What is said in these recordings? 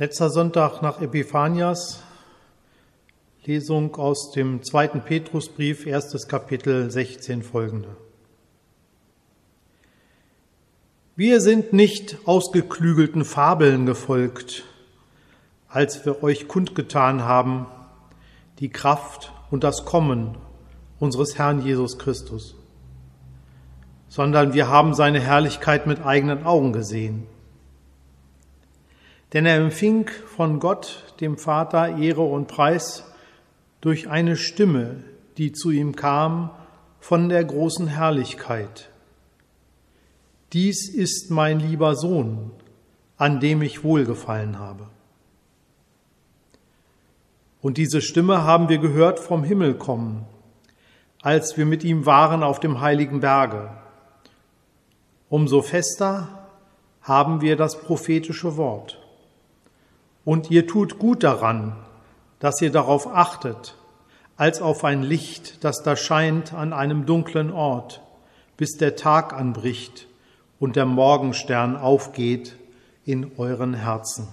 Letzter Sonntag nach Epiphanias, Lesung aus dem zweiten Petrusbrief, erstes Kapitel 16 folgende. Wir sind nicht ausgeklügelten Fabeln gefolgt, als wir euch kundgetan haben, die Kraft und das Kommen unseres Herrn Jesus Christus, sondern wir haben seine Herrlichkeit mit eigenen Augen gesehen denn er empfing von Gott, dem Vater, Ehre und Preis durch eine Stimme, die zu ihm kam von der großen Herrlichkeit. Dies ist mein lieber Sohn, an dem ich wohlgefallen habe. Und diese Stimme haben wir gehört vom Himmel kommen, als wir mit ihm waren auf dem heiligen Berge. Umso fester haben wir das prophetische Wort. Und ihr tut gut daran, dass ihr darauf achtet, als auf ein Licht, das da scheint an einem dunklen Ort, bis der Tag anbricht und der Morgenstern aufgeht in euren Herzen.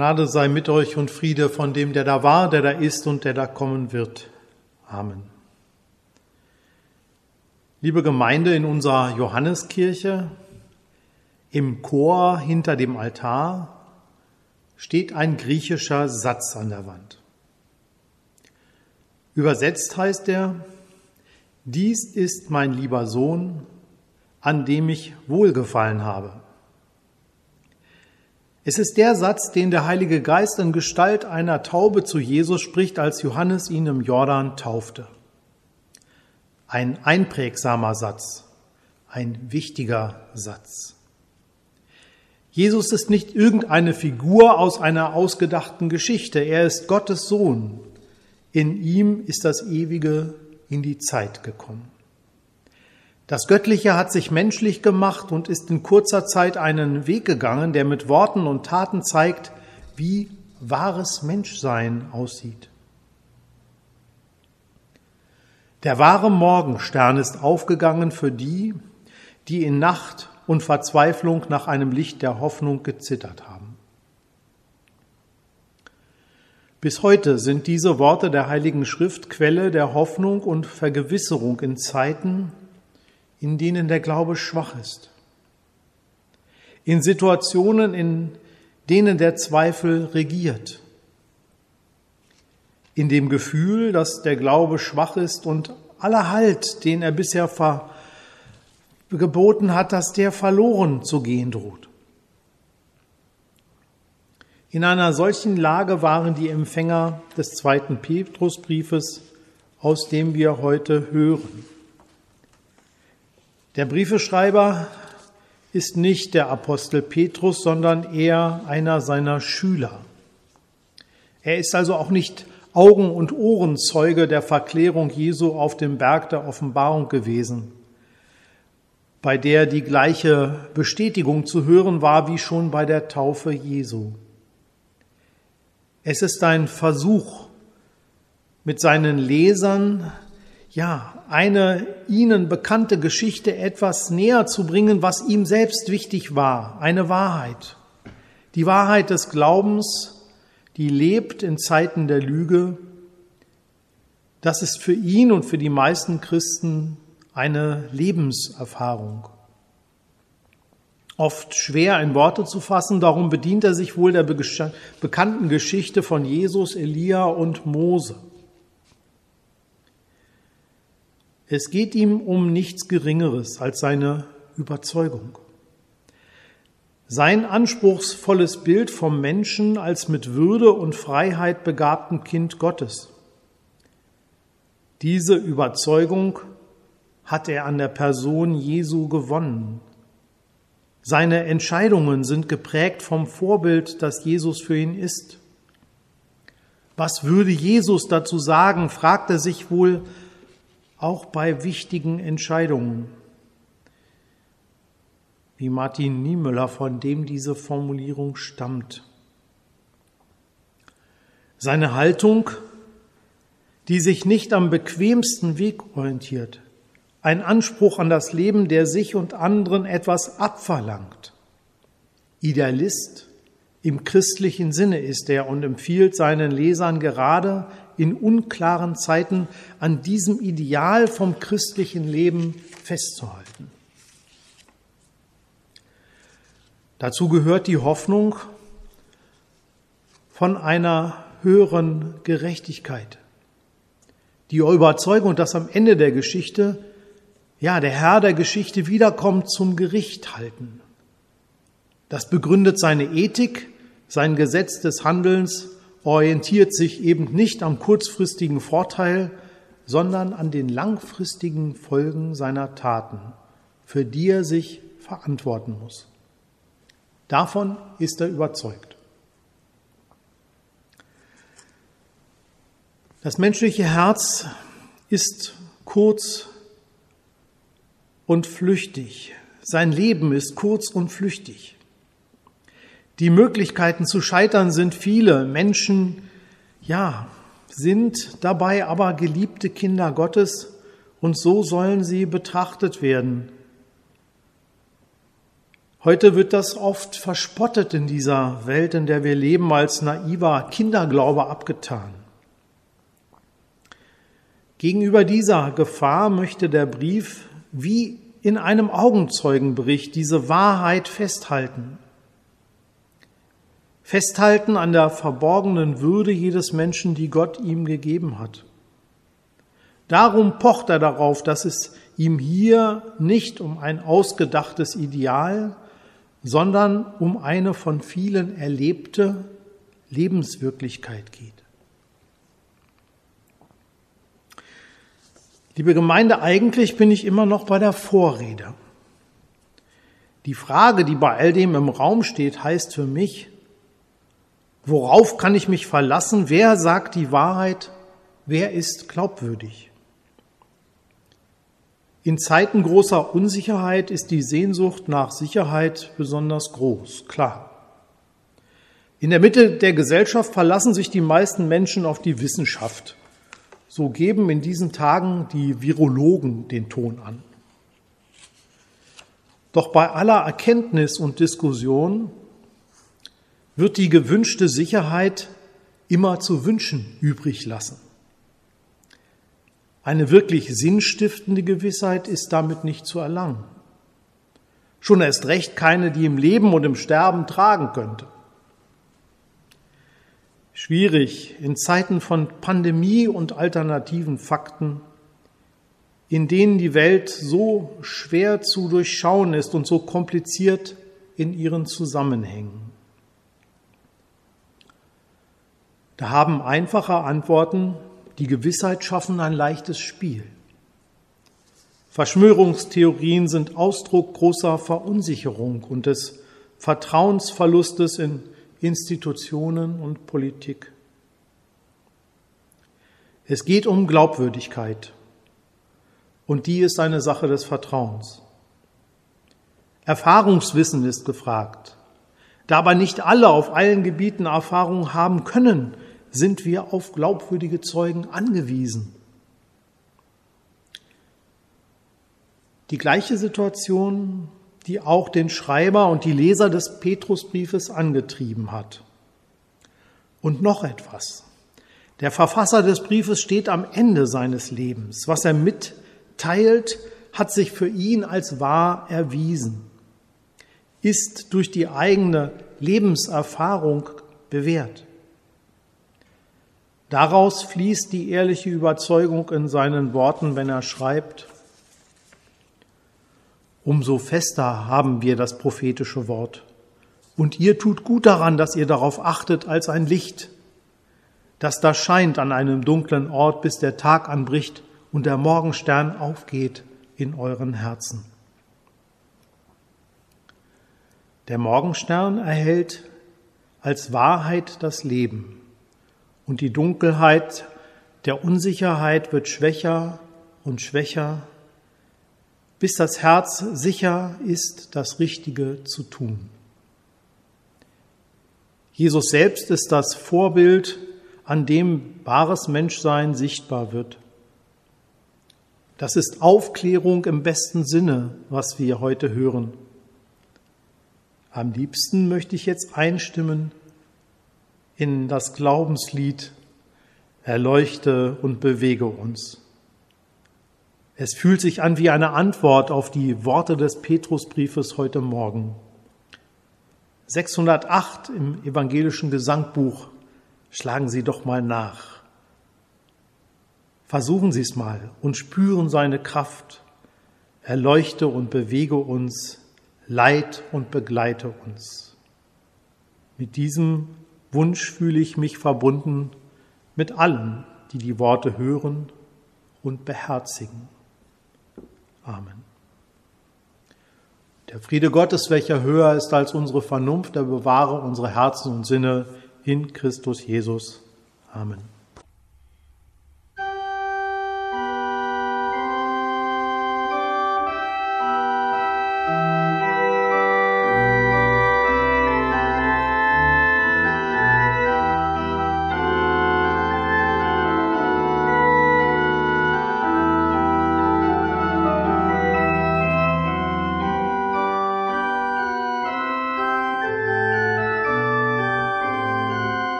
Gnade sei mit euch und Friede von dem, der da war, der da ist und der da kommen wird. Amen. Liebe Gemeinde in unserer Johanneskirche, im Chor hinter dem Altar steht ein griechischer Satz an der Wand. Übersetzt heißt er, dies ist mein lieber Sohn, an dem ich wohlgefallen habe. Es ist der Satz, den der Heilige Geist in Gestalt einer Taube zu Jesus spricht, als Johannes ihn im Jordan taufte. Ein einprägsamer Satz, ein wichtiger Satz. Jesus ist nicht irgendeine Figur aus einer ausgedachten Geschichte, er ist Gottes Sohn. In ihm ist das Ewige in die Zeit gekommen. Das Göttliche hat sich menschlich gemacht und ist in kurzer Zeit einen Weg gegangen, der mit Worten und Taten zeigt, wie wahres Menschsein aussieht. Der wahre Morgenstern ist aufgegangen für die, die in Nacht und Verzweiflung nach einem Licht der Hoffnung gezittert haben. Bis heute sind diese Worte der Heiligen Schrift Quelle der Hoffnung und Vergewisserung in Zeiten, in denen der Glaube schwach ist. In Situationen, in denen der Zweifel regiert. In dem Gefühl, dass der Glaube schwach ist und aller Halt, den er bisher ver geboten hat, dass der verloren zu gehen droht. In einer solchen Lage waren die Empfänger des zweiten Petrusbriefes, aus dem wir heute hören. Der Briefeschreiber ist nicht der Apostel Petrus, sondern eher einer seiner Schüler. Er ist also auch nicht Augen- und Ohrenzeuge der Verklärung Jesu auf dem Berg der Offenbarung gewesen, bei der die gleiche Bestätigung zu hören war wie schon bei der Taufe Jesu. Es ist ein Versuch, mit seinen Lesern ja, eine ihnen bekannte Geschichte etwas näher zu bringen, was ihm selbst wichtig war, eine Wahrheit. Die Wahrheit des Glaubens, die lebt in Zeiten der Lüge. Das ist für ihn und für die meisten Christen eine Lebenserfahrung. Oft schwer in Worte zu fassen, darum bedient er sich wohl der bekannten Geschichte von Jesus, Elia und Mose. Es geht ihm um nichts Geringeres als seine Überzeugung. Sein anspruchsvolles Bild vom Menschen als mit Würde und Freiheit begabten Kind Gottes. Diese Überzeugung hat er an der Person Jesu gewonnen. Seine Entscheidungen sind geprägt vom Vorbild, das Jesus für ihn ist. Was würde Jesus dazu sagen, fragt er sich wohl auch bei wichtigen Entscheidungen. Wie Martin Niemöller, von dem diese Formulierung stammt. Seine Haltung, die sich nicht am bequemsten Weg orientiert, ein Anspruch an das Leben, der sich und anderen etwas abverlangt. Idealist im christlichen Sinne ist er und empfiehlt seinen Lesern gerade in unklaren Zeiten an diesem Ideal vom christlichen Leben festzuhalten. Dazu gehört die Hoffnung von einer höheren Gerechtigkeit. Die Überzeugung, dass am Ende der Geschichte, ja, der Herr der Geschichte wiederkommt zum Gericht halten. Das begründet seine Ethik, sein Gesetz des Handelns orientiert sich eben nicht am kurzfristigen Vorteil, sondern an den langfristigen Folgen seiner Taten, für die er sich verantworten muss. Davon ist er überzeugt. Das menschliche Herz ist kurz und flüchtig. Sein Leben ist kurz und flüchtig. Die Möglichkeiten zu scheitern sind viele. Menschen, ja, sind dabei aber geliebte Kinder Gottes und so sollen sie betrachtet werden. Heute wird das oft verspottet in dieser Welt, in der wir leben, als naiver Kinderglaube abgetan. Gegenüber dieser Gefahr möchte der Brief wie in einem Augenzeugenbericht diese Wahrheit festhalten. Festhalten an der verborgenen Würde jedes Menschen, die Gott ihm gegeben hat. Darum pocht er darauf, dass es ihm hier nicht um ein ausgedachtes Ideal, sondern um eine von vielen erlebte Lebenswirklichkeit geht. Liebe Gemeinde, eigentlich bin ich immer noch bei der Vorrede. Die Frage, die bei all dem im Raum steht, heißt für mich, Worauf kann ich mich verlassen? Wer sagt die Wahrheit? Wer ist glaubwürdig? In Zeiten großer Unsicherheit ist die Sehnsucht nach Sicherheit besonders groß, klar. In der Mitte der Gesellschaft verlassen sich die meisten Menschen auf die Wissenschaft. So geben in diesen Tagen die Virologen den Ton an. Doch bei aller Erkenntnis und Diskussion wird die gewünschte Sicherheit immer zu wünschen übrig lassen. Eine wirklich sinnstiftende Gewissheit ist damit nicht zu erlangen. Schon erst recht keine, die im Leben und im Sterben tragen könnte. Schwierig in Zeiten von Pandemie und alternativen Fakten in denen die Welt so schwer zu durchschauen ist und so kompliziert in ihren Zusammenhängen. Da haben einfache Antworten, die Gewissheit schaffen, ein leichtes Spiel. Verschwörungstheorien sind Ausdruck großer Verunsicherung und des Vertrauensverlustes in Institutionen und Politik. Es geht um Glaubwürdigkeit und die ist eine Sache des Vertrauens. Erfahrungswissen ist gefragt. Da aber nicht alle auf allen Gebieten Erfahrung haben können, sind wir auf glaubwürdige Zeugen angewiesen. Die gleiche Situation, die auch den Schreiber und die Leser des Petrusbriefes angetrieben hat. Und noch etwas. Der Verfasser des Briefes steht am Ende seines Lebens. Was er mitteilt, hat sich für ihn als wahr erwiesen, ist durch die eigene Lebenserfahrung bewährt. Daraus fließt die ehrliche Überzeugung in seinen Worten, wenn er schreibt, umso fester haben wir das prophetische Wort. Und ihr tut gut daran, dass ihr darauf achtet als ein Licht, das da scheint an einem dunklen Ort, bis der Tag anbricht und der Morgenstern aufgeht in euren Herzen. Der Morgenstern erhält als Wahrheit das Leben und die Dunkelheit der Unsicherheit wird schwächer und schwächer, bis das Herz sicher ist, das Richtige zu tun. Jesus selbst ist das Vorbild, an dem wahres Menschsein sichtbar wird. Das ist Aufklärung im besten Sinne, was wir heute hören. Am liebsten möchte ich jetzt einstimmen in das Glaubenslied Erleuchte und bewege uns. Es fühlt sich an wie eine Antwort auf die Worte des Petrusbriefes heute Morgen. 608 im evangelischen Gesangbuch. Schlagen Sie doch mal nach. Versuchen Sie es mal und spüren seine Kraft. Erleuchte und bewege uns, leit und begleite uns. Mit diesem Wunsch fühle ich mich verbunden mit allen, die die Worte hören und beherzigen. Amen. Der Friede Gottes, welcher höher ist als unsere Vernunft, der bewahre unsere Herzen und Sinne in Christus Jesus. Amen.